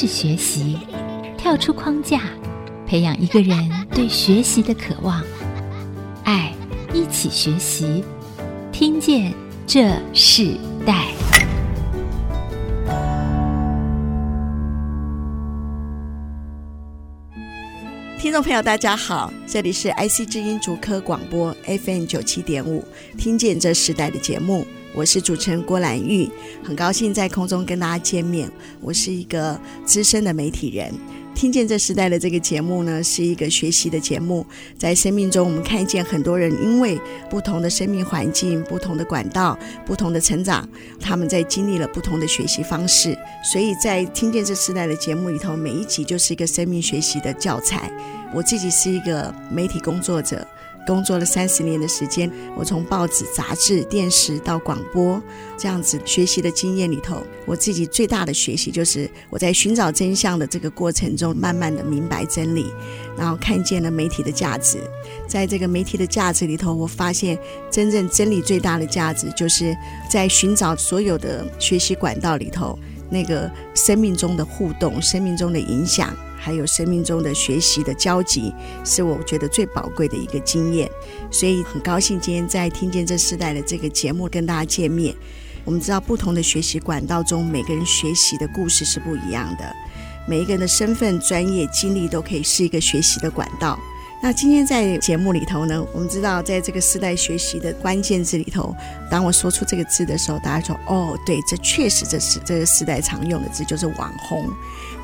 是学习，跳出框架，培养一个人对学习的渴望。爱，一起学习，听见这世代。听众朋友，大家好，这里是 IC 之音竹科广播 FM 九七点五，听见这时代的节目，我是主持人郭兰玉，很高兴在空中跟大家见面。我是一个资深的媒体人。听见这时代的这个节目呢，是一个学习的节目。在生命中，我们看见很多人因为不同的生命环境、不同的管道、不同的成长，他们在经历了不同的学习方式。所以在听见这时代的节目里头，每一集就是一个生命学习的教材。我自己是一个媒体工作者。工作了三十年的时间，我从报纸、杂志、电视到广播这样子学习的经验里头，我自己最大的学习就是我在寻找真相的这个过程中，慢慢的明白真理，然后看见了媒体的价值。在这个媒体的价值里头，我发现真正真理最大的价值，就是在寻找所有的学习管道里头，那个生命中的互动、生命中的影响。还有生命中的学习的交集，是我觉得最宝贵的一个经验，所以很高兴今天在听见这世代的这个节目跟大家见面。我们知道不同的学习管道中，每个人学习的故事是不一样的，每一个人的身份、专业、经历都可以是一个学习的管道。那今天在节目里头呢，我们知道在这个时代学习的关键字里头，当我说出这个字的时候，大家说：“哦，对，这确实这是这个时代常用的字，就是网红。”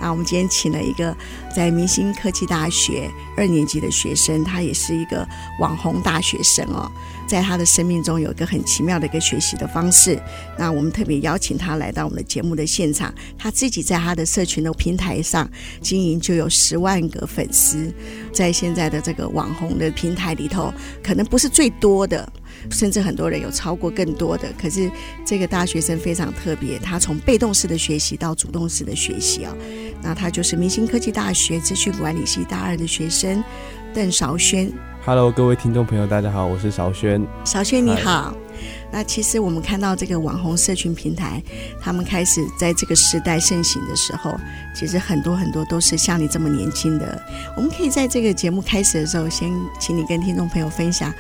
那我们今天请了一个在明星科技大学二年级的学生，他也是一个网红大学生哦，在他的生命中有一个很奇妙的一个学习的方式。那我们特别邀请他来到我们的节目的现场，他自己在他的社群的平台上经营就有十万个粉丝，在现在的这个网红的平台里头，可能不是最多的。甚至很多人有超过更多的，可是这个大学生非常特别，他从被动式的学习到主动式的学习啊，那他就是明星科技大学资讯管理系大二的学生邓韶轩。Hello，各位听众朋友，大家好，我是韶轩。韶轩你好。那其实我们看到这个网红社群平台，他们开始在这个时代盛行的时候，其实很多很多都是像你这么年轻的。我们可以在这个节目开始的时候，先请你跟听众朋友分享，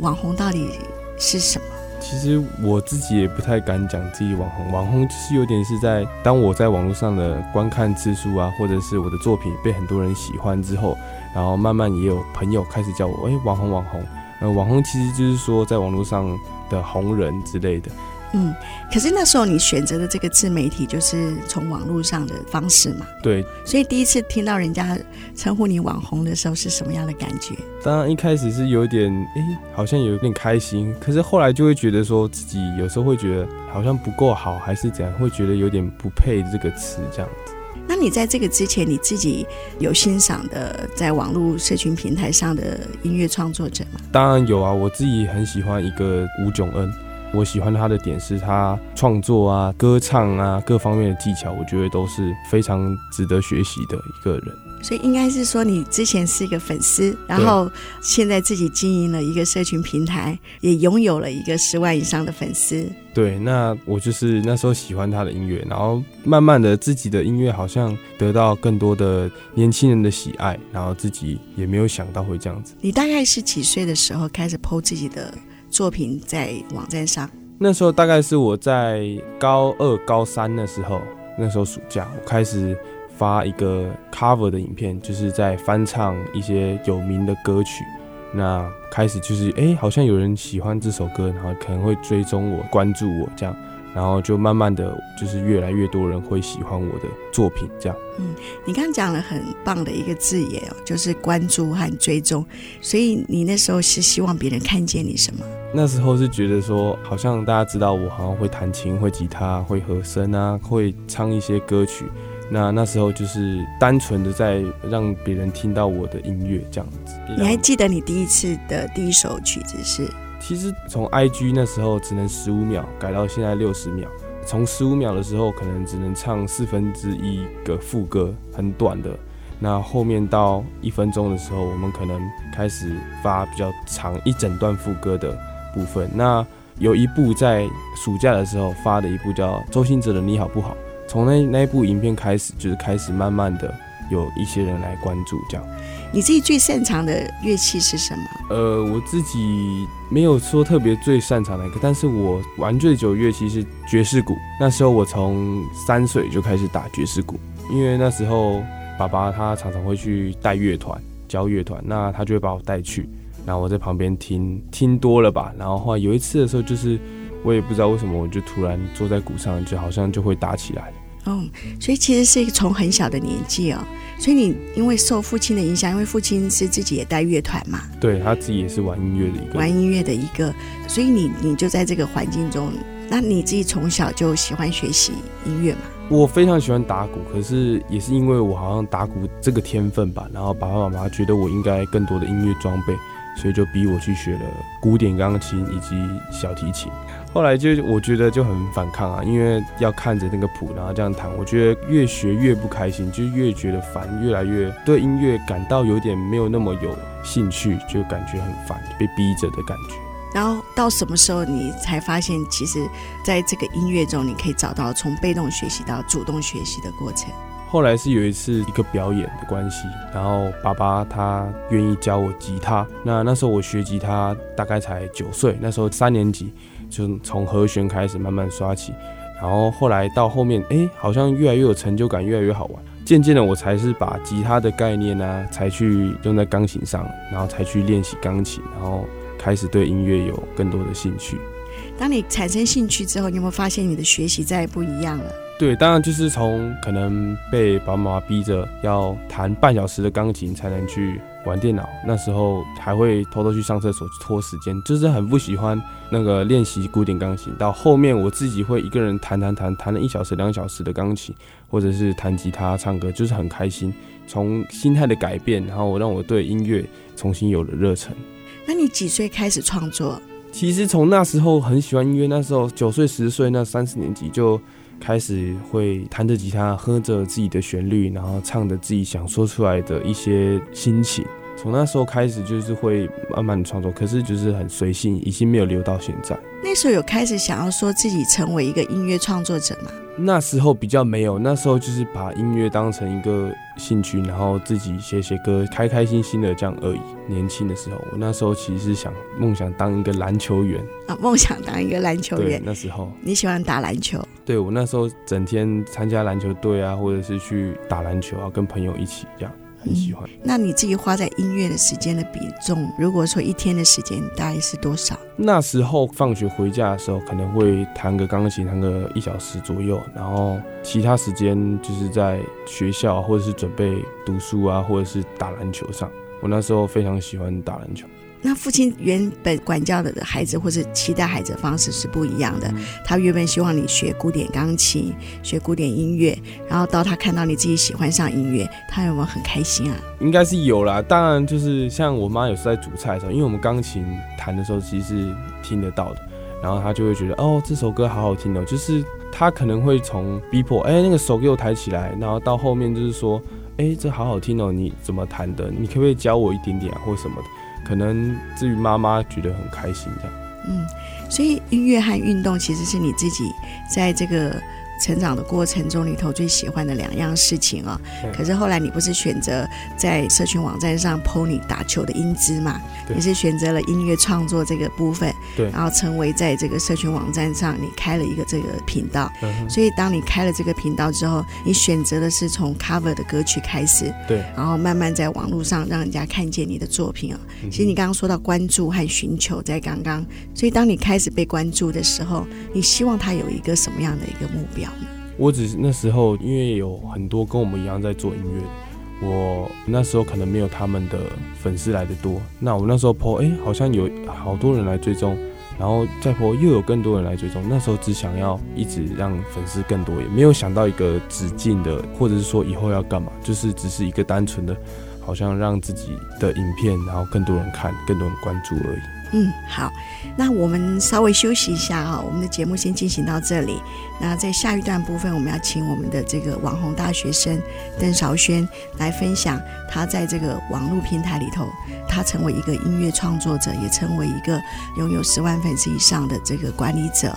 网红到底是什么？其实我自己也不太敢讲自己网红，网红就是有点是在当我在网络上的观看次数啊，或者是我的作品被很多人喜欢之后，然后慢慢也有朋友开始叫我，哎，网红网红。呃，网红其实就是说在网络上的红人之类的。嗯，可是那时候你选择的这个自媒体就是从网络上的方式嘛？对。所以第一次听到人家称呼你网红的时候是什么样的感觉？当然一开始是有点，哎，好像有点开心。可是后来就会觉得说自己有时候会觉得好像不够好，还是怎样，会觉得有点不配这个词这样子。那你在这个之前，你自己有欣赏的在网络社群平台上的音乐创作者吗？当然有啊，我自己很喜欢一个吴炯恩，我喜欢他的点是他创作啊、歌唱啊各方面的技巧，我觉得都是非常值得学习的一个人。所以应该是说，你之前是一个粉丝，然后现在自己经营了一个社群平台，也拥有了一个十万以上的粉丝。对，那我就是那时候喜欢他的音乐，然后慢慢的自己的音乐好像得到更多的年轻人的喜爱，然后自己也没有想到会这样子。你大概是几岁的时候开始 po 自己的作品在网站上？那时候大概是我在高二、高三的时候，那时候暑假我开始。发一个 cover 的影片，就是在翻唱一些有名的歌曲。那开始就是，哎、好像有人喜欢这首歌，然后可能会追踪我、关注我这样，然后就慢慢的就是越来越多人会喜欢我的作品这样。嗯，你刚刚讲了很棒的一个字眼哦，就是关注和追踪。所以你那时候是希望别人看见你什么？那时候是觉得说，好像大家知道我好像会弹琴、会吉他、会和声啊，会唱一些歌曲。那那时候就是单纯的在让别人听到我的音乐这样子。你还记得你第一次的第一首曲子是？其实从 IG 那时候只能十五秒改到现在六十秒，从十五秒的时候可能只能唱四分之一个副歌，很短的。那后面到一分钟的时候，我们可能开始发比较长一整段副歌的部分。那有一部在暑假的时候发的一部叫周兴哲的《你好不好》。从那那部影片开始，就是开始慢慢的有一些人来关注这样。你自己最擅长的乐器是什么？呃，我自己没有说特别最擅长的一个，但是我玩最久乐器是爵士鼓。那时候我从三岁就开始打爵士鼓，因为那时候爸爸他常常会去带乐团、教乐团，那他就会把我带去，然后我在旁边听，听多了吧，然后后来有一次的时候，就是我也不知道为什么，我就突然坐在鼓上，就好像就会打起来。哦，所以其实是一个从很小的年纪哦，所以你因为受父亲的影响，因为父亲是自己也带乐团嘛，对，他自己也是玩音乐的一个，玩音乐的一个，所以你你就在这个环境中，那你自己从小就喜欢学习音乐嘛？我非常喜欢打鼓，可是也是因为我好像打鼓这个天分吧，然后爸爸妈妈觉得我应该更多的音乐装备，所以就逼我去学了古典钢琴以及小提琴。后来就我觉得就很反抗啊，因为要看着那个谱，然后这样弹，我觉得越学越不开心，就越觉得烦，越来越对音乐感到有点没有那么有兴趣，就感觉很烦，被逼着的感觉。然后到什么时候你才发现，其实在这个音乐中，你可以找到从被动学习到主动学习的过程？后来是有一次一个表演的关系，然后爸爸他愿意教我吉他，那那时候我学吉他大概才九岁，那时候三年级。就从和弦开始慢慢刷起，然后后来到后面，哎，好像越来越有成就感，越来越好玩。渐渐的，我才是把吉他的概念呢、才去用在钢琴上，然后才去练习钢琴，然后开始对音乐有更多的兴趣。当你产生兴趣之后，你有没有发现你的学习再也不一样了？对，当然就是从可能被爸爸妈妈逼着要弹半小时的钢琴才能去玩电脑，那时候还会偷偷去上厕所拖时间，就是很不喜欢那个练习古典钢琴。到后面我自己会一个人弹弹弹，弹了一小时、两小时的钢琴，或者是弹吉他、唱歌，就是很开心。从心态的改变，然后我让我对音乐重新有了热忱。那你几岁开始创作？其实从那时候很喜欢音乐，那时候九岁、十岁，那三四年级就。开始会弹着吉他，哼着自己的旋律，然后唱着自己想说出来的一些心情。从那时候开始，就是会慢慢的创作，可是就是很随性，已经没有留到现在。那时候有开始想要说自己成为一个音乐创作者吗？那时候比较没有，那时候就是把音乐当成一个兴趣，然后自己写写歌，开开心心的这样而已。年轻的时候，我那时候其实是想梦想当一个篮球员啊，梦想当一个篮球员。那时候你喜欢打篮球？对，我那时候整天参加篮球队啊，或者是去打篮球啊，跟朋友一起这样。很喜欢、嗯。那你自己花在音乐的时间的比重，如果说一天的时间大概是多少？那时候放学回家的时候，可能会弹个钢琴，弹个一小时左右，然后其他时间就是在学校或者是准备读书啊，或者是打篮球上。我那时候非常喜欢打篮球。那父亲原本管教的孩子或是期待孩子的方式是不一样的。他原本希望你学古典钢琴，学古典音乐，然后到他看到你自己喜欢上音乐，他有没有很开心啊？应该是有啦。当然，就是像我妈有时候在煮菜的时候，因为我们钢琴弹的时候其实是听得到的，然后他就会觉得哦，这首歌好好听哦。就是他可能会从逼迫，哎，那个手给我抬起来，然后到后面就是说，哎，这好好听哦，你怎么弹的？你可不可以教我一点点啊，或什么的？可能至于妈妈觉得很开心这样，嗯，所以音乐和运动其实是你自己在这个。成长的过程中里头最喜欢的两样事情啊、哦，可是后来你不是选择在社群网站上 PO 你打球的英姿嘛？你是选择了音乐创作这个部分，对，然后成为在这个社群网站上你开了一个这个频道。所以当你开了这个频道之后，你选择的是从 cover 的歌曲开始，对，然后慢慢在网络上让人家看见你的作品啊。其实你刚刚说到关注和寻求，在刚刚，所以当你开始被关注的时候，你希望他有一个什么样的一个目标？我只是那时候，因为有很多跟我们一样在做音乐，我那时候可能没有他们的粉丝来得多。那我那时候 po，哎，好像有好多人来追踪，然后再 po 又有更多人来追踪。那时候只想要一直让粉丝更多，也没有想到一个止境的，或者是说以后要干嘛，就是只是一个单纯的，好像让自己的影片然后更多人看，更多人关注而已。嗯，好，那我们稍微休息一下啊，我们的节目先进行到这里。那在下一段部分，我们要请我们的这个网红大学生邓韶轩来分享他在这个网络平台里头，他成为一个音乐创作者，也成为一个拥有十万粉丝以上的这个管理者。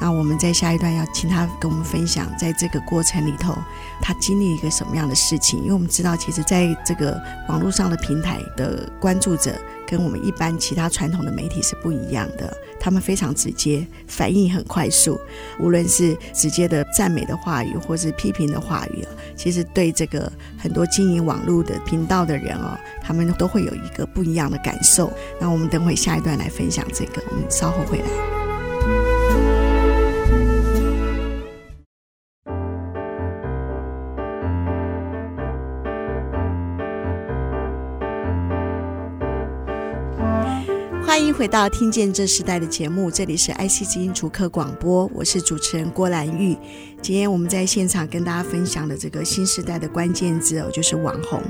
那我们在下一段要请他跟我们分享，在这个过程里头，他经历一个什么样的事情？因为我们知道，其实在这个网络上的平台的关注者。跟我们一般其他传统的媒体是不一样的，他们非常直接，反应很快速。无论是直接的赞美的话语，或是批评的话语，其实对这个很多经营网络的频道的人哦，他们都会有一个不一样的感受。那我们等会下一段来分享这个，我们稍后回来。回到《听见这时代》的节目，这里是 IC 之音竹科广播，我是主持人郭兰玉。今天我们在现场跟大家分享的这个新时代的关键字哦，就是网红。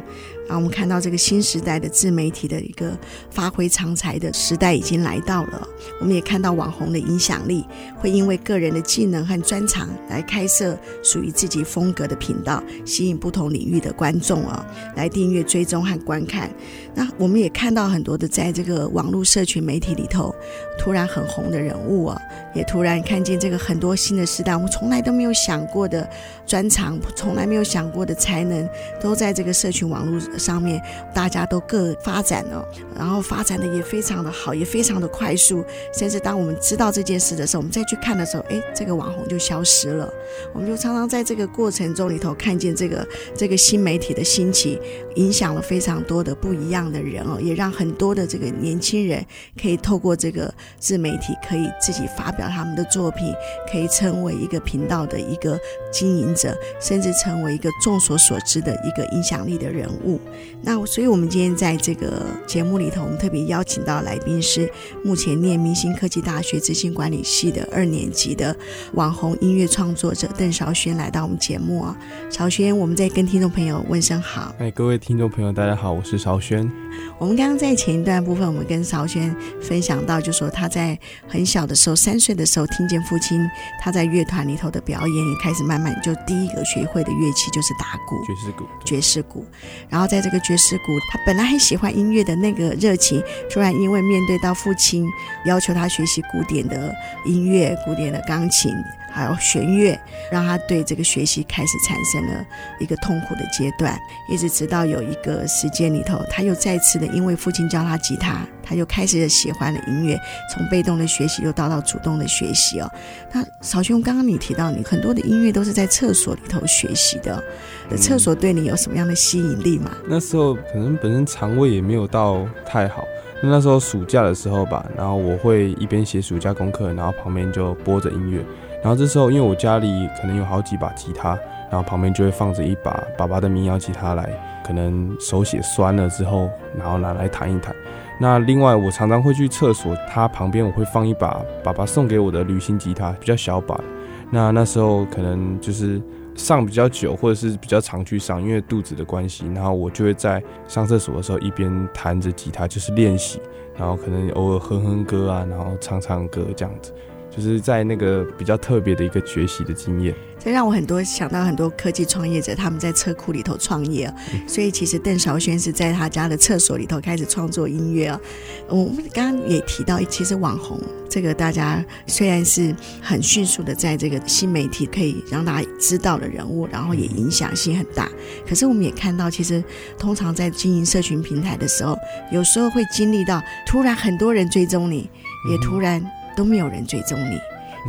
啊，我们看到这个新时代的自媒体的一个发挥长才的时代已经来到了。我们也看到网红的影响力会因为个人的技能和专长来开设属于自己风格的频道，吸引不同领域的观众啊来订阅、追踪和观看。那我们也看到很多的在这个网络社群媒体里头突然很红的人物啊，也突然看见这个很多新的时代，我们从来都没有想过的专长，从来没有想过的才能，都在这个社群网络。上面大家都各发展了，然后发展的也非常的好，也非常的快速。甚至当我们知道这件事的时候，我们再去看的时候，哎，这个网红就消失了。我们就常常在这个过程中里头看见这个这个新媒体的兴起，影响了非常多的不一样的人哦，也让很多的这个年轻人可以透过这个自媒体，可以自己发表他们的作品，可以成为一个频道的一个经营者，甚至成为一个众所所知的一个影响力的人物。那所以，我们今天在这个节目里头，我们特别邀请到来宾是目前念明星科技大学执行管理系的二年级的网红音乐创作者邓韶轩来到我们节目啊。韶轩，我们再跟听众朋友问声好。哎，各位听众朋友，大家好，我是韶轩。我们刚刚在前一段部分，我们跟韶轩分享到，就说他在很小的时候，三岁的时候，听见父亲他在乐团里头的表演，也开始慢慢就第一个学会的乐器就是打鼓，爵士鼓，爵士鼓。然后在在这个爵士鼓，他本来很喜欢音乐的那个热情，突然因为面对到父亲要求他学习古典的音乐、古典的钢琴。还有弦乐，让他对这个学习开始产生了一个痛苦的阶段，一直直到有一个时间里头，他又再次的因为父亲教他吉他，他又开始喜欢了音乐，从被动的学习又到到主动的学习哦。那韶轩，刚刚你提到你很多的音乐都是在厕所里头学习的，的厕所对你有什么样的吸引力嘛？那时候可能本身肠胃也没有到太好，那那时候暑假的时候吧，然后我会一边写暑假功课，然后旁边就播着音乐。然后这时候，因为我家里可能有好几把吉他，然后旁边就会放着一把爸爸的民谣吉他来，可能手写酸了之后，然后拿来弹一弹。那另外，我常常会去厕所，它旁边我会放一把爸爸送给我的旅行吉他，比较小把。那那时候可能就是上比较久，或者是比较常去上，因为肚子的关系，然后我就会在上厕所的时候一边弹着吉他，就是练习，然后可能偶尔哼哼歌啊，然后唱唱歌这样子。就是在那个比较特别的一个学习的经验，这让我很多想到很多科技创业者，他们在车库里头创业，嗯、所以其实邓韶轩是在他家的厕所里头开始创作音乐啊。我们刚刚也提到，其实网红这个大家虽然是很迅速的在这个新媒体可以让大家知道的人物，然后也影响性很大，可是我们也看到，其实通常在经营社群平台的时候，有时候会经历到突然很多人追踪你，也突然。都没有人追踪你，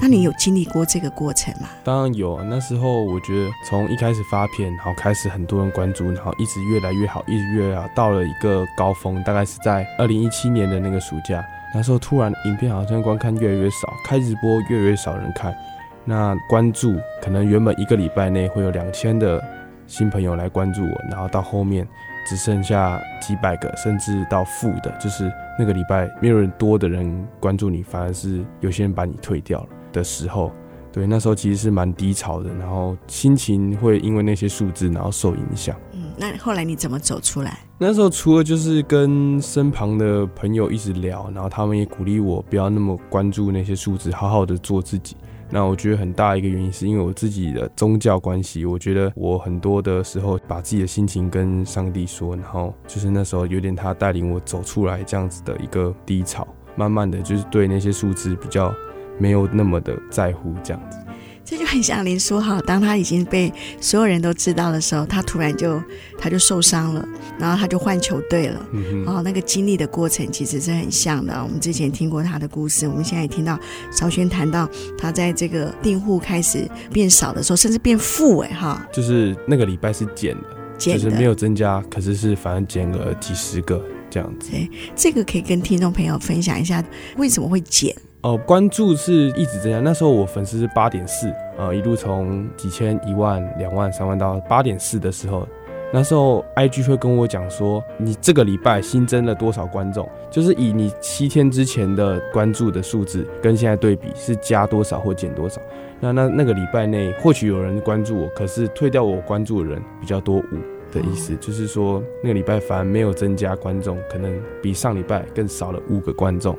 那你有经历过这个过程吗？当然有啊，那时候我觉得从一开始发片，然后开始很多人关注，然后一直越来越好，一直越来越好，到了一个高峰，大概是在二零一七年的那个暑假，那时候突然影片好像观看越来越少，开直播越来越少人看，那关注可能原本一个礼拜内会有两千的新朋友来关注我，然后到后面。只剩下几百个，甚至到负的，就是那个礼拜没有人多的人关注你，反而是有些人把你退掉了的时候，对，那时候其实是蛮低潮的，然后心情会因为那些数字然后受影响。嗯，那后来你怎么走出来？那时候除了就是跟身旁的朋友一直聊，然后他们也鼓励我不要那么关注那些数字，好好的做自己。那我觉得很大一个原因是因为我自己的宗教关系，我觉得我很多的时候把自己的心情跟上帝说，然后就是那时候有点他带领我走出来这样子的一个低潮，慢慢的就是对那些数字比较没有那么的在乎这样子。这就很像林书豪，当他已经被所有人都知道的时候，他突然就他就受伤了，然后他就换球队了。嗯哼。然后那个经历的过程其实是很像的。我们之前听过他的故事，我们现在也听到邵轩谈到他在这个订户开始变少的时候，甚至变负哎哈。就是那个礼拜是减的，减的，就是没有增加，可是是反正减了几十个这样子。对，这个可以跟听众朋友分享一下为什么会减。哦，关注是一直增加。那时候我粉丝是八点四，呃，一路从几千、一万、两万、三万到八点四的时候，那时候 IG 会跟我讲说，你这个礼拜新增了多少观众，就是以你七天之前的关注的数字跟现在对比，是加多少或减多少。那那那个礼拜内，或许有人关注我，可是退掉我关注的人比较多五的意思，就是说那个礼拜反而没有增加观众，可能比上礼拜更少了五个观众。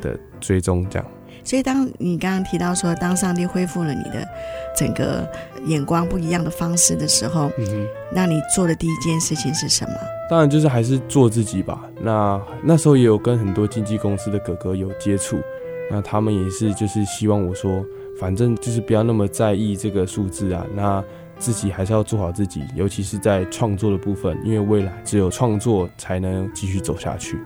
的追踪这样，所以当你刚刚提到说，当上帝恢复了你的整个眼光不一样的方式的时候，嗯哼，那你做的第一件事情是什么？当然就是还是做自己吧。那那时候也有跟很多经纪公司的哥哥有接触，那他们也是就是希望我说，反正就是不要那么在意这个数字啊，那自己还是要做好自己，尤其是在创作的部分，因为未来只有创作才能继续走下去。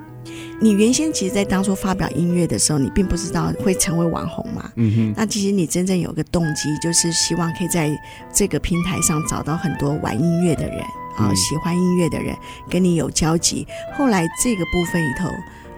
你原先其实，在当初发表音乐的时候，你并不知道会成为网红嘛。嗯哼。那其实你真正有个动机，就是希望可以在这个平台上找到很多玩音乐的人啊，嗯、喜欢音乐的人，跟你有交集。后来这个部分里头，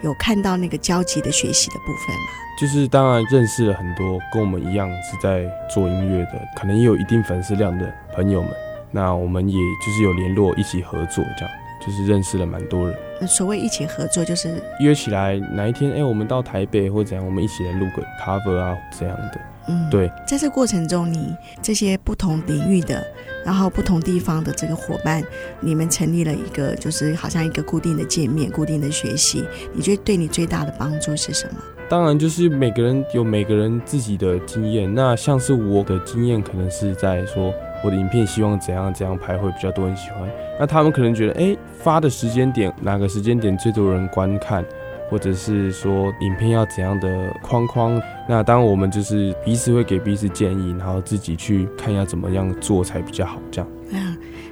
有看到那个交集的学习的部分吗？就是当然认识了很多跟我们一样是在做音乐的，可能也有一定粉丝量的朋友们。那我们也就是有联络，一起合作这样。就是认识了蛮多人。所谓一起合作，就是约起来哪一天，哎、欸，我们到台北或怎样，我们一起来录个 cover 啊，这样的。嗯，对。在这过程中，你这些不同领域的，然后不同地方的这个伙伴，你们成立了一个，就是好像一个固定的界面、固定的学习。你觉得对你最大的帮助是什么？当然，就是每个人有每个人自己的经验。那像是我的经验，可能是在说。我的影片希望怎样怎样拍会比较多人喜欢，那他们可能觉得，哎、发的时间点哪个时间点最多人观看，或者是说影片要怎样的框框，那当我们就是彼此会给彼此建议，然后自己去看要怎么样做才比较好，这样。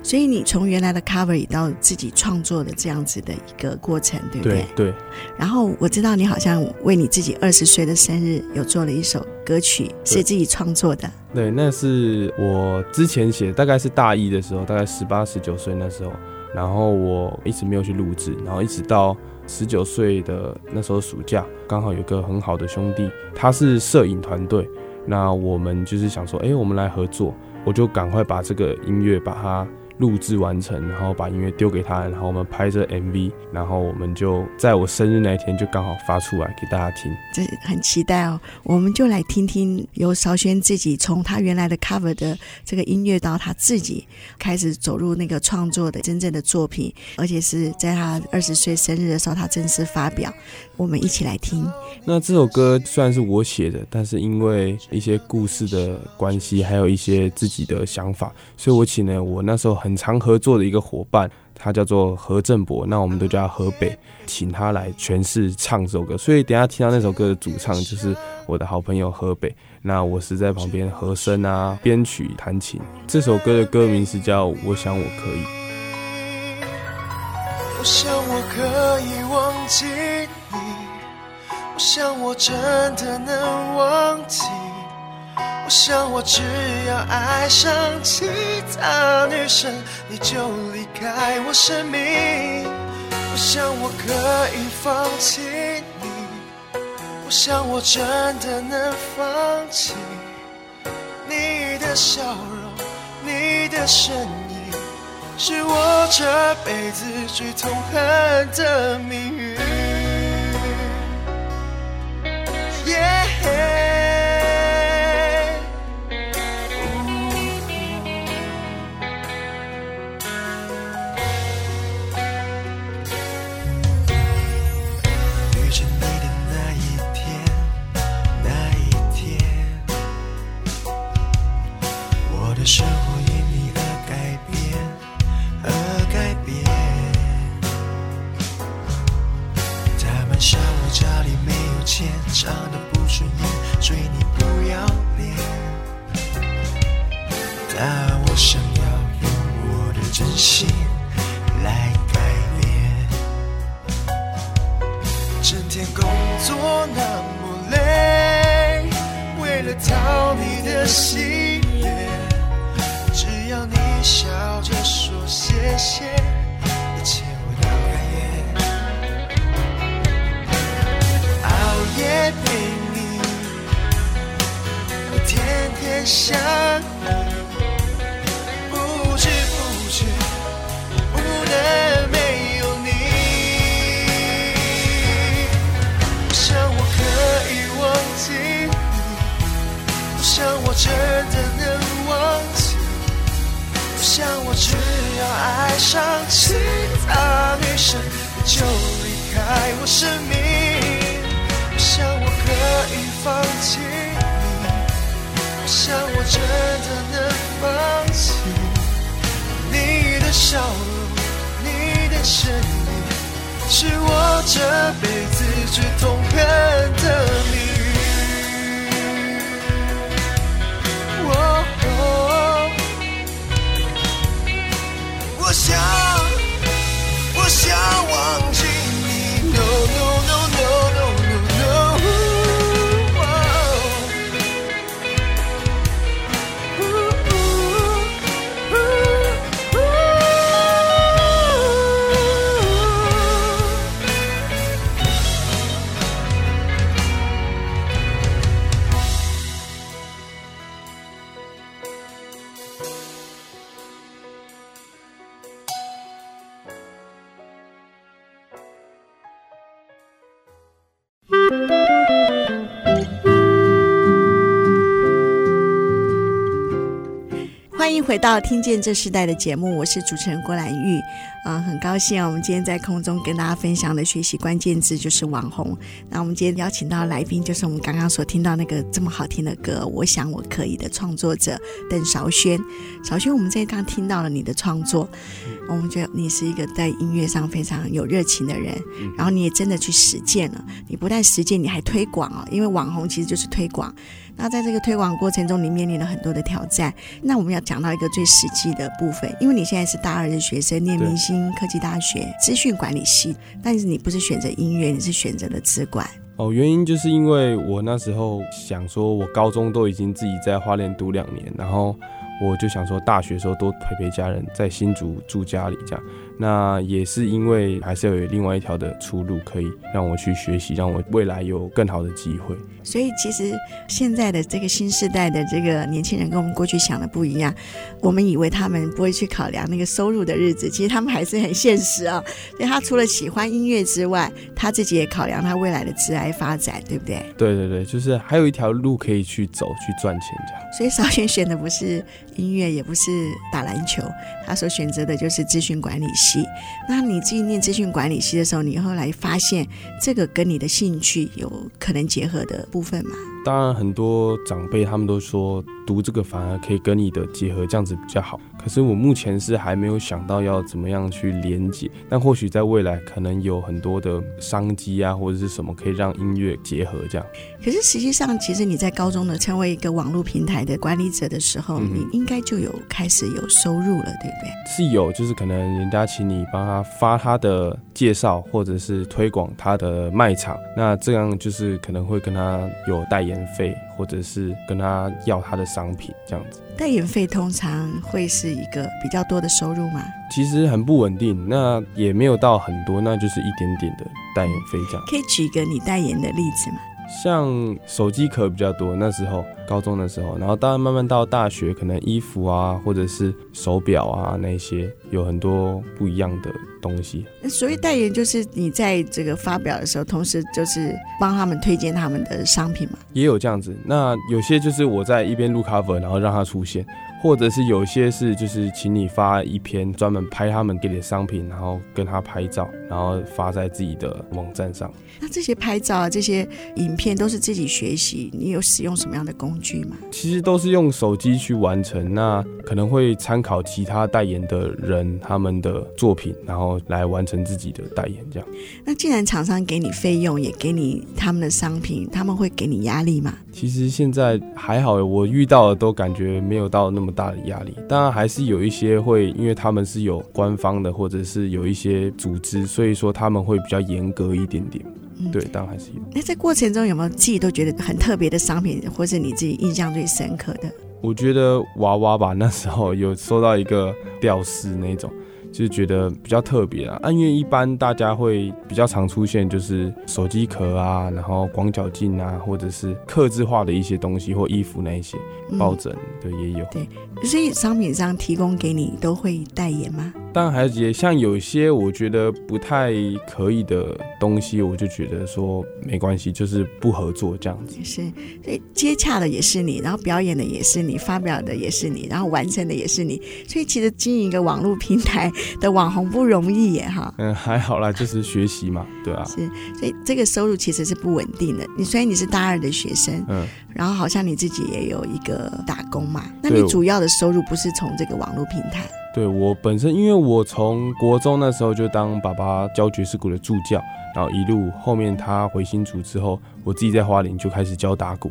所以你从原来的 cover 到自己创作的这样子的一个过程，对不对？对。对，然后我知道你好像为你自己二十岁的生日有做了一首歌曲，是自己创作的。对，那是我之前写，大概是大一的时候，大概十八、十九岁那时候，然后我一直没有去录制，然后一直到十九岁的那时候暑假，刚好有个很好的兄弟，他是摄影团队，那我们就是想说，哎，我们来合作，我就赶快把这个音乐把它。录制完成，然后把音乐丢给他，然后我们拍这 MV，然后我们就在我生日那一天就刚好发出来给大家听。这很期待哦，我们就来听听由韶轩自己从他原来的 cover 的这个音乐到他自己开始走入那个创作的真正的作品，而且是在他二十岁生日的时候他正式发表。我们一起来听。那这首歌虽然是我写的，但是因为一些故事的关系，还有一些自己的想法，所以我请了我那时候很常合作的一个伙伴，他叫做何正博，那我们都叫他河北，请他来诠释唱这首歌。所以等下听到那首歌的主唱就是我的好朋友河北，那我是在旁边和声啊、编曲、弹琴。这首歌的歌名是叫《我想我可以》。我想我可以忘记你，我想我真的能忘记，我想我只要爱上其他女生，你就离开我生命。我想我可以放弃你，我想我真的能放弃你的笑容，你的身影。是我这辈子最痛恨的命运。我真的能忘记，我想我只要爱上其他女生，你就离开我生命。我想，我可以放弃你，我想我真的能放弃你。的笑容，你的身影，是我这辈子最痛恨的命想，我想忘记你。No no no no no。回到听见这时代的节目，我是主持人郭兰玉，啊、呃，很高兴啊我们今天在空中跟大家分享的学习关键字就是网红。那我们今天邀请到的来宾就是我们刚刚所听到那个这么好听的歌《我想我可以》的创作者邓韶轩。韶轩，我们在刚听到了你的创作，我们觉得你是一个在音乐上非常有热情的人，然后你也真的去实践了。你不但实践，你还推广哦，因为网红其实就是推广。那在这个推广过程中，你面临了很多的挑战。那我们要讲到一个最实际的部分，因为你现在是大二的学生，念明星科技大学资讯管理系，但是你不是选择音乐，你是选择了资管。哦，原因就是因为我那时候想说，我高中都已经自己在花莲读两年，然后我就想说，大学的时候多陪陪家人，在新竹住家里这样。那也是因为还是有另外一条的出路，可以让我去学习，让我未来有更好的机会。所以其实现在的这个新时代的这个年轻人跟我们过去想的不一样。我们以为他们不会去考量那个收入的日子，其实他们还是很现实啊。所以他除了喜欢音乐之外，他自己也考量他未来的职业发展，对不对？对对对，就是还有一条路可以去走，去赚钱这样。所以少轩选的不是音乐，也不是打篮球，他所选择的就是咨询管理那你自己念资讯管理系的时候，你后来发现这个跟你的兴趣有可能结合的部分吗？当然，很多长辈他们都说读这个反而可以跟你的结合，这样子比较好。可是我目前是还没有想到要怎么样去连接，但或许在未来可能有很多的商机啊，或者是什么可以让音乐结合这样。可是实际上，其实你在高中的成为一个网络平台的管理者的时候，嗯、你应该就有开始有收入了，对不对？是有，就是可能人家请你帮他发他的介绍，或者是推广他的卖场，那这样就是可能会跟他有代言费，或者是跟他要他的商品这样子。代言费通常会是一个比较多的收入吗？其实很不稳定，那也没有到很多，那就是一点点的代言费这样。可以举一个你代言的例子吗？像手机壳比较多，那时候高中的时候，然后当然慢慢到大学，可能衣服啊，或者是手表啊那些，有很多不一样的东西。那所谓代言，就是你在这个发表的时候，同时就是帮他们推荐他们的商品嘛？也有这样子。那有些就是我在一边录 cover，然后让它出现。或者是有些是就是请你发一篇专门拍他们给你的商品，然后跟他拍照，然后发在自己的网站上。那这些拍照啊，这些影片都是自己学习，你有使用什么样的工具吗？其实都是用手机去完成，那可能会参考其他代言的人人他们的作品，然后来完成自己的代言，这样。那既然厂商给你费用，也给你他们的商品，他们会给你压力吗？其实现在还好，我遇到的都感觉没有到那么大的压力。当然还是有一些会，因为他们是有官方的，或者是有一些组织，所以说他们会比较严格一点点。嗯、对，当然还是有。那在过程中有没有自己都觉得很特别的商品，或是你自己印象最深刻的？我觉得娃娃吧，那时候有收到一个吊饰那种。就是觉得比较特别啊，因为一般大家会比较常出现就是手机壳啊，然后广角镜啊，或者是刻字化的一些东西或衣服那一些抱枕，对，也有。对，所以商品商提供给你都会代言吗？当然还是像有些我觉得不太可以的东西，我就觉得说没关系，就是不合作这样子。是，所以接洽的也是你，然后表演的也是你，发表的也是你，然后完成的也是你。所以其实经营一个网络平台 的网红不容易耶，哈。嗯，还好啦，就是学习嘛，对啊。是，所以这个收入其实是不稳定的。你虽然你是大二的学生，嗯，然后好像你自己也有一个打工嘛，那你主要的收入不是从这个网络平台？对，我本身，因为我从国中那时候就当爸爸教爵士鼓的助教，然后一路后面他回新竹之后，我自己在花莲就开始教打鼓，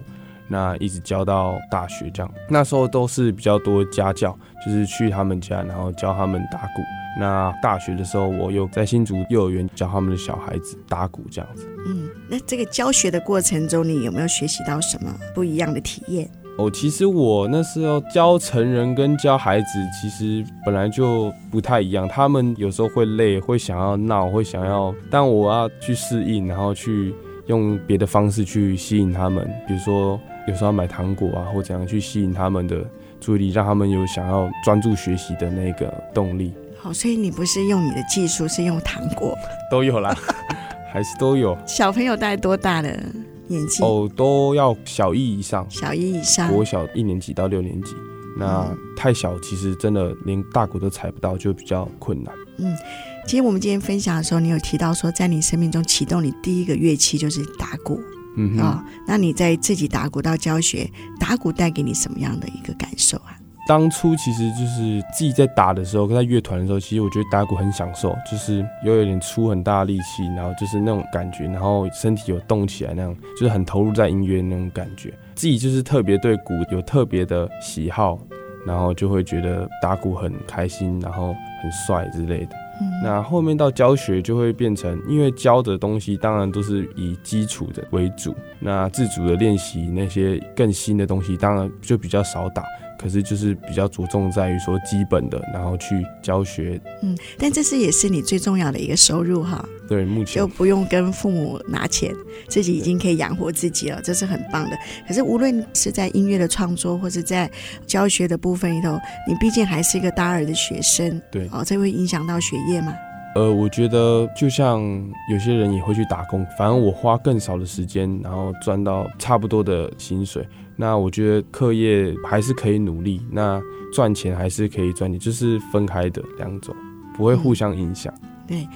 那一直教到大学这样。那时候都是比较多家教，就是去他们家，然后教他们打鼓。那大学的时候，我又在新竹幼儿园教他们的小孩子打鼓这样子。嗯，那这个教学的过程中，你有没有学习到什么不一样的体验？哦，其实我那时候教成人跟教孩子，其实本来就不太一样。他们有时候会累，会想要闹，会想要，但我要去适应，然后去用别的方式去吸引他们。比如说，有时候要买糖果啊，或怎样去吸引他们的注意力，让他们有想要专注学习的那个动力。好，所以你不是用你的技术，是用糖果，都有啦，还是都有。小朋友大概多大的？年纪哦，都要小一以上，小一以上，国小一年级到六年级。那太小，其实真的连大鼓都踩不到，就比较困难。嗯，其实我们今天分享的时候，你有提到说，在你生命中启动你第一个乐器就是打鼓。嗯啊、哦，那你在自己打鼓到教学，打鼓带给你什么样的一个感受啊？当初其实就是自己在打的时候，跟在乐团的时候，其实我觉得打鼓很享受，就是又有点出很大的力气，然后就是那种感觉，然后身体有动起来那样，就是很投入在音乐那种感觉。自己就是特别对鼓有特别的喜好，然后就会觉得打鼓很开心，然后很帅之类的。嗯。那后面到教学就会变成，因为教的东西当然都是以基础的为主，那自主的练习那些更新的东西，当然就比较少打。可是就是比较着重在于说基本的，然后去教学。嗯，但这是也是你最重要的一个收入哈。对，目前就不用跟父母拿钱，自己已经可以养活自己了，这是很棒的。可是无论是在音乐的创作，或者在教学的部分里头，你毕竟还是一个大二的学生。对，哦，这会影响到学业吗？呃，我觉得就像有些人也会去打工，反正我花更少的时间，然后赚到差不多的薪水。那我觉得课业还是可以努力，那赚钱还是可以赚钱，就是分开的两种，不会互相影响。嗯。对，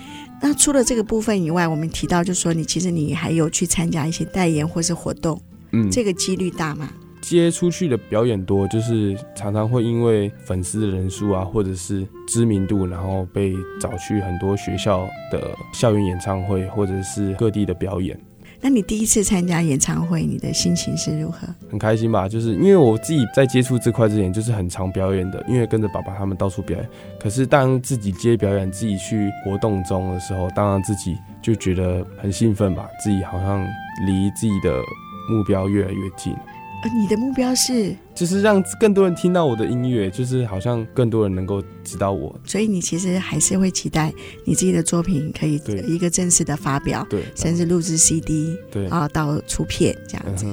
那除了这个部分以外，我们提到就是说，你其实你还有去参加一些代言或是活动，嗯，这个几率大吗？接出去的表演多，就是常常会因为粉丝的人数啊，或者是知名度，然后被找去很多学校的校园演唱会，或者是各地的表演。那你第一次参加演唱会，你的心情是如何？很开心吧，就是因为我自己在接触这块之前，就是很常表演的，因为跟着爸爸他们到处表演。可是当自己接表演，自己去活动中的时候，当然自己就觉得很兴奋吧，自己好像离自己的目标越来越近。你的目标是，就是让更多人听到我的音乐，就是好像更多人能够知道我。所以你其实还是会期待你自己的作品可以一个正式的发表，对，甚至录制 CD，对，啊，到出片这样子。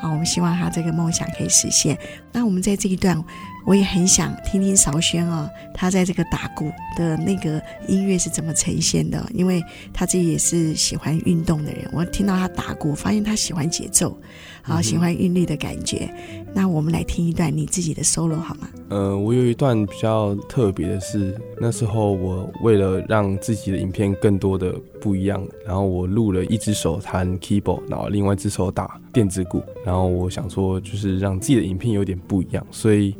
好，我们希望他这个梦想可以实现。那我们在这一段。我也很想听听韶轩哦，他在这个打鼓的那个音乐是怎么呈现的？因为他自己也是喜欢运动的人。我听到他打鼓，发现他喜欢节奏，好、嗯、喜欢韵律的感觉。那我们来听一段你自己的 solo 好吗？呃，我有一段比较特别的是，那时候我为了让自己的影片更多的不一样，然后我录了一只手弹 keyboard，然后另外一只手打电子鼓，然后我想说就是让自己的影片有点不一样，所以。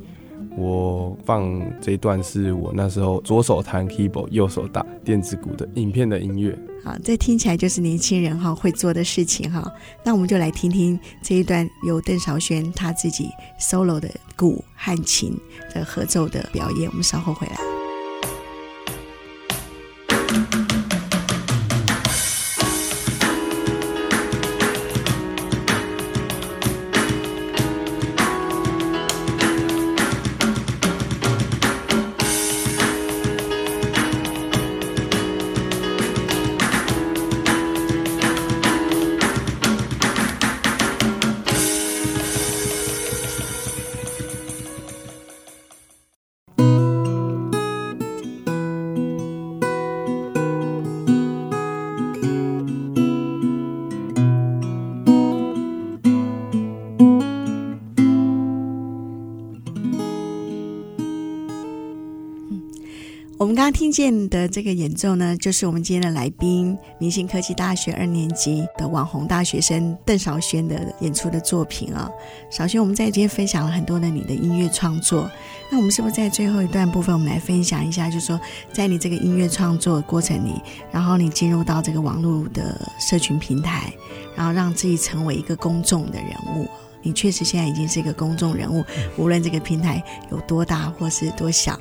我放这一段是我那时候左手弹 keyboard，右手打电子鼓的影片的音乐。好，这听起来就是年轻人哈会做的事情哈。那我们就来听听这一段由邓韶轩他自己 solo 的鼓和琴的合奏的表演。我们稍后回来。听见的这个演奏呢，就是我们今天的来宾，明星科技大学二年级的网红大学生邓少轩的演出的作品啊。少轩，我们在今天分享了很多的你的音乐创作，那我们是不是在最后一段部分，我们来分享一下，就是说在你这个音乐创作的过程里，然后你进入到这个网络的社群平台，然后让自己成为一个公众的人物。你确实现在已经是一个公众人物，无论这个平台有多大或是多小。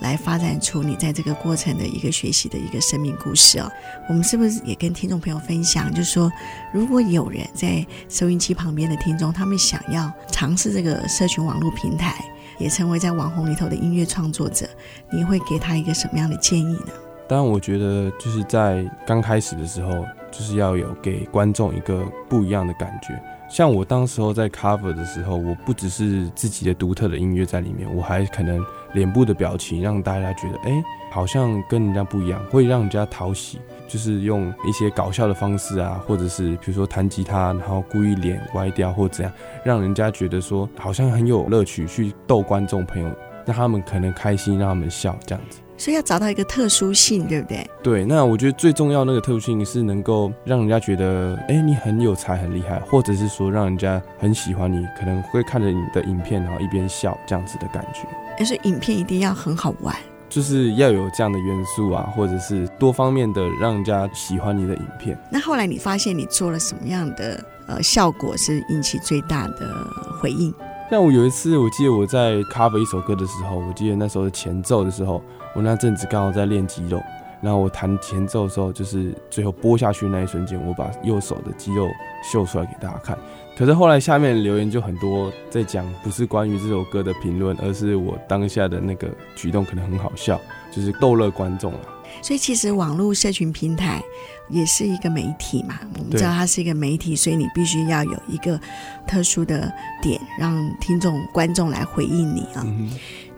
来发展出你在这个过程的一个学习的一个生命故事哦。我们是不是也跟听众朋友分享，就是说，如果有人在收音机旁边的听众，他们想要尝试这个社群网络平台，也成为在网红里头的音乐创作者，你会给他一个什么样的建议呢？当然，我觉得就是在刚开始的时候，就是要有给观众一个不一样的感觉。像我当时候在 cover 的时候，我不只是自己的独特的音乐在里面，我还可能脸部的表情让大家觉得，哎、好像跟人家不一样，会让人家讨喜。就是用一些搞笑的方式啊，或者是比如说弹吉他，然后故意脸歪掉或怎样，让人家觉得说好像很有乐趣，去逗观众朋友，让他们可能开心，让他们笑这样子。所以要找到一个特殊性，对不对？对，那我觉得最重要那个特殊性是能够让人家觉得，哎、欸，你很有才，很厉害，或者是说让人家很喜欢你，可能会看着你的影片，然后一边笑这样子的感觉。而是影片一定要很好玩，就是要有这样的元素啊，或者是多方面的让人家喜欢你的影片。那后来你发现你做了什么样的呃效果是引起最大的回应？像我有一次，我记得我在 cover 一首歌的时候，我记得那时候的前奏的时候。我那阵子刚好在练肌肉，然后我弹前奏的时候，就是最后拨下去那一瞬间，我把右手的肌肉秀出来给大家看。可是后来下面留言就很多在讲，不是关于这首歌的评论，而是我当下的那个举动可能很好笑，就是逗乐观众了。所以其实网络社群平台也是一个媒体嘛，我们知道它是一个媒体，所以你必须要有一个特殊的点，让听众观众来回应你啊。嗯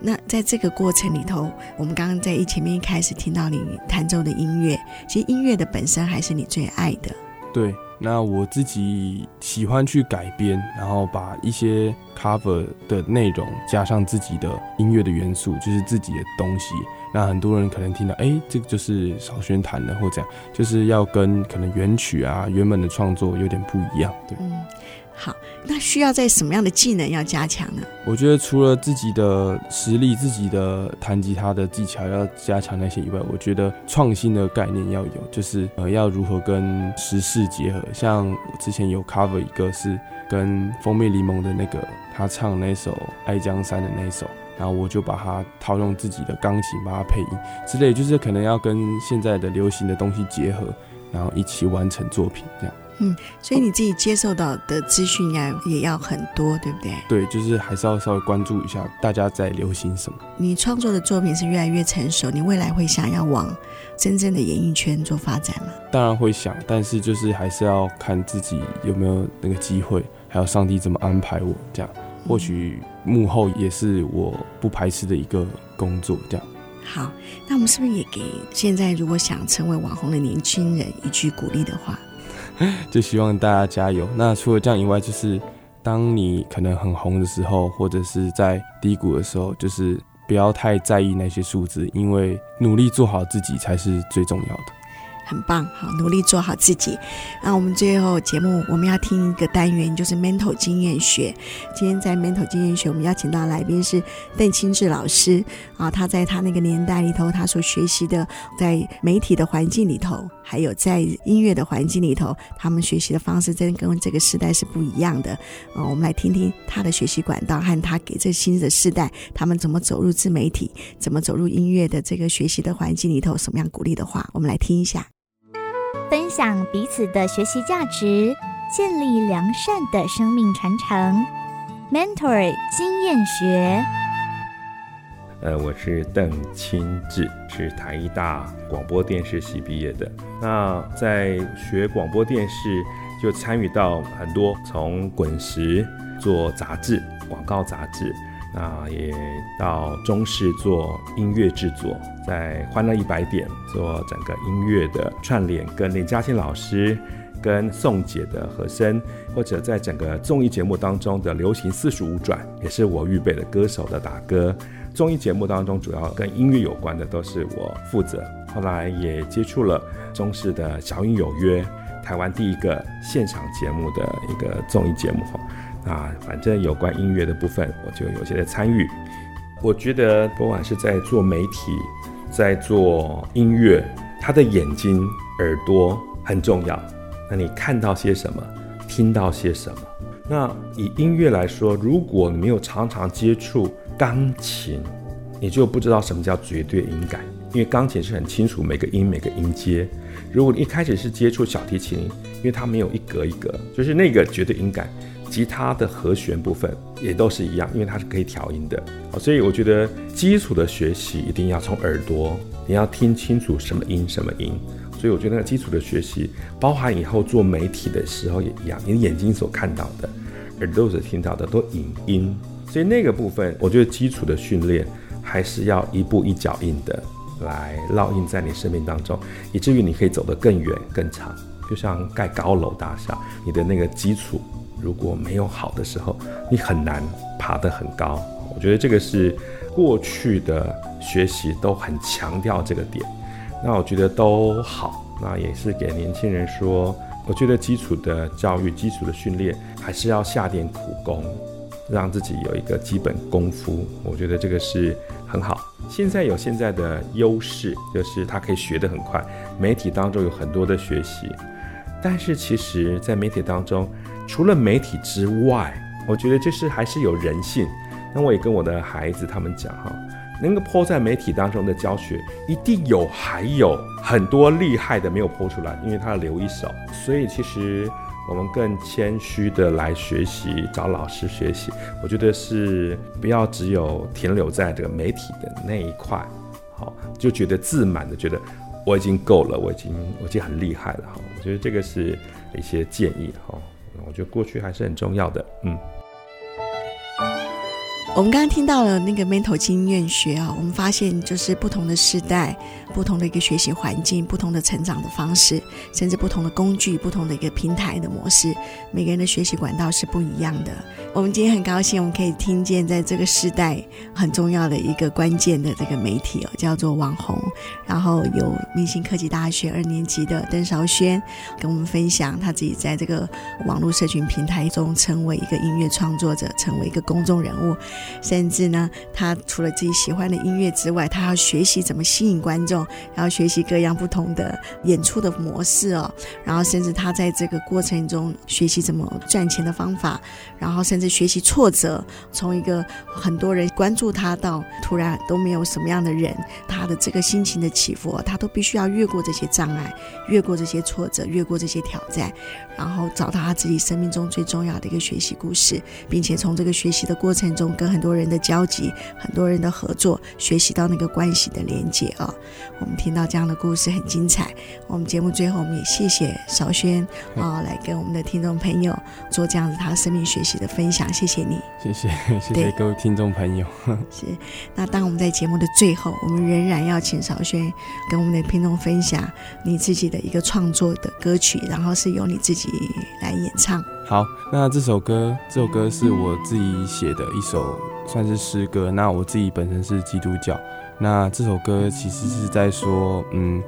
那在这个过程里头，我们刚刚在一前面一开始听到你弹奏的音乐，其实音乐的本身还是你最爱的。对，那我自己喜欢去改编，然后把一些 cover 的内容加上自己的音乐的元素，就是自己的东西。那很多人可能听到，哎，这个就是少轩弹的，或者这样，就是要跟可能原曲啊、原本的创作有点不一样。对。嗯好，那需要在什么样的技能要加强呢？我觉得除了自己的实力、自己的弹吉他的技巧要加强那些以外，我觉得创新的概念要有，就是呃要如何跟时事结合。像我之前有 cover 一个是跟蜂蜜柠檬的那个他唱那首《爱江山》的那首，然后我就把它套用自己的钢琴，把它配音之类，就是可能要跟现在的流行的东西结合，然后一起完成作品这样。嗯，所以你自己接受到的资讯呀也要很多，对不对？对，就是还是要稍微关注一下大家在流行什么。你创作的作品是越来越成熟，你未来会想要往真正的演艺圈做发展吗？当然会想，但是就是还是要看自己有没有那个机会，还有上帝怎么安排我这样。或许幕后也是我不排斥的一个工作，这样。好，那我们是不是也给现在如果想成为网红的年轻人一句鼓励的话？就希望大家加油。那除了这样以外，就是当你可能很红的时候，或者是在低谷的时候，就是不要太在意那些数字，因为努力做好自己才是最重要的。很棒，好，努力做好自己。那我们最后节目我们要听一个单元，就是 mental 经验学。今天在 mental 经验学，我们邀请到来宾是邓清志老师啊，他在他那个年代里头，他所学习的，在媒体的环境里头，还有在音乐的环境里头，他们学习的方式真的跟这个时代是不一样的。啊，我们来听听他的学习管道和他给这新的世代，他们怎么走入自媒体，怎么走入音乐的这个学习的环境里头，什么样鼓励的话，我们来听一下。分享彼此的学习价值，建立良善的生命传承。Mentor 经验学。呃，我是邓清志，是台大广播电视系毕业的。那在学广播电视，就参与到很多，从滚石做杂志、广告杂志。那也到中视做音乐制作，在欢乐一百点做整个音乐的串联，跟林嘉欣老师、跟宋姐的和声，或者在整个综艺节目当中的流行四十五转，也是我预备的歌手的打歌。综艺节目当中主要跟音乐有关的都是我负责。后来也接触了中视的小英有约，台湾第一个现场节目的一个综艺节目哈。啊，反正有关音乐的部分，我就有些的参与。我觉得，不管是在做媒体，在做音乐，他的眼睛、耳朵很重要。那你看到些什么，听到些什么？那以音乐来说，如果你没有常常接触钢琴，你就不知道什么叫绝对音感。因为钢琴是很清楚每个音、每个音阶。如果你一开始是接触小提琴，因为它没有一格一格，就是那个绝对音感。吉他的和弦部分也都是一样，因为它是可以调音的，所以我觉得基础的学习一定要从耳朵，你要听清楚什么音什么音，所以我觉得那个基础的学习，包含以后做媒体的时候也一样，你的眼睛所看到的，耳朵所听到的都影音，所以那个部分，我觉得基础的训练还是要一步一脚印的来烙印在你生命当中，以至于你可以走得更远更长，就像盖高楼大厦，你的那个基础。如果没有好的时候，你很难爬得很高。我觉得这个是过去的学习都很强调这个点。那我觉得都好，那也是给年轻人说，我觉得基础的教育、基础的训练还是要下点苦功，让自己有一个基本功夫。我觉得这个是很好。现在有现在的优势，就是他可以学得很快。媒体当中有很多的学习，但是其实在媒体当中。除了媒体之外，我觉得就是还是有人性。那我也跟我的孩子他们讲哈，能够泼在媒体当中的教学，一定有还有很多厉害的没有泼出来，因为他留一手。所以其实我们更谦虚的来学习，找老师学习。我觉得是不要只有停留在这个媒体的那一块，好，就觉得自满的觉得我已经够了，我已经我已经很厉害了哈。我觉得这个是一些建议哈。我觉得过去还是很重要的，嗯。我们刚刚听到了那个 mental 经验学啊，我们发现就是不同的时代、不同的一个学习环境、不同的成长的方式，甚至不同的工具、不同的一个平台的模式，每个人的学习管道是不一样的。我们今天很高兴，我们可以听见在这个时代很重要的一个关键的这个媒体哦，叫做网红。然后有明星科技大学二年级的邓韶轩跟我们分享他自己在这个网络社群平台中成为一个音乐创作者，成为一个公众人物。甚至呢，他除了自己喜欢的音乐之外，他要学习怎么吸引观众，然后学习各样不同的演出的模式哦，然后甚至他在这个过程中学习怎么赚钱的方法，然后甚至学习挫折，从一个很多人关注他到突然都没有什么样的人，他的这个心情的起伏，他都必须要越过这些障碍，越过这些挫折，越过这些挑战，然后找到他自己生命中最重要的一个学习故事，并且从这个学习的过程中跟很多人的交集，很多人的合作，学习到那个关系的连接啊、哦。我们听到这样的故事很精彩。我们节目最后，我们也谢谢邵轩啊，来跟我们的听众朋友做这样子他生命学习的分享。谢谢你，谢谢 谢谢各位听众朋友。是。那当我们在节目的最后，我们仍然要请邵轩跟我们的听众分享你自己的一个创作的歌曲，然后是由你自己来演唱。好，那这首歌，这首歌是我自己写的一首，算是诗歌。那我自己本身是基督教，那这首歌其实是在说，嗯，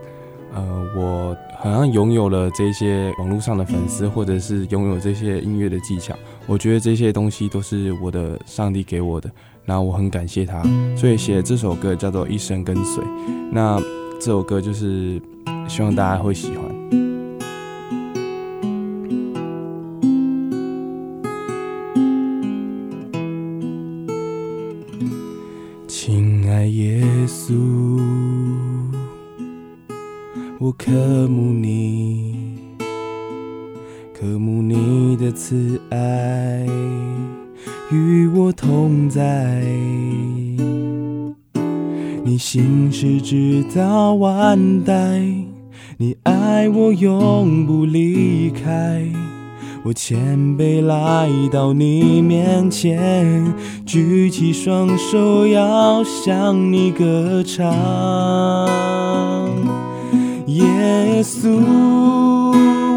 呃，我好像拥有了这些网络上的粉丝，或者是拥有这些音乐的技巧。我觉得这些东西都是我的上帝给我的，然后我很感谢他，所以写这首歌叫做《一生跟随》。那这首歌就是希望大家会喜欢。我渴慕你。渴慕你的慈爱与我同在，你心事直到万代，你爱我永不离开。我谦卑来到你面前，举起双手要向你歌唱，稣。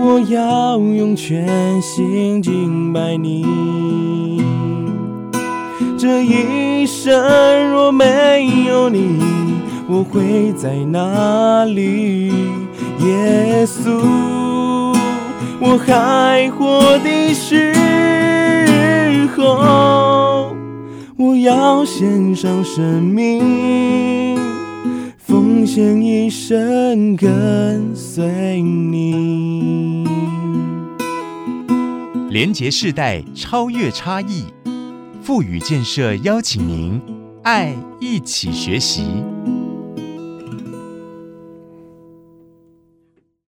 我要用全心敬拜你，这一生若没有你，我会在哪里？耶稣，我还活的时候，我要献上生命。奉献一生跟随你，连接世代，超越差异，赋予建设邀请您，爱一起学习。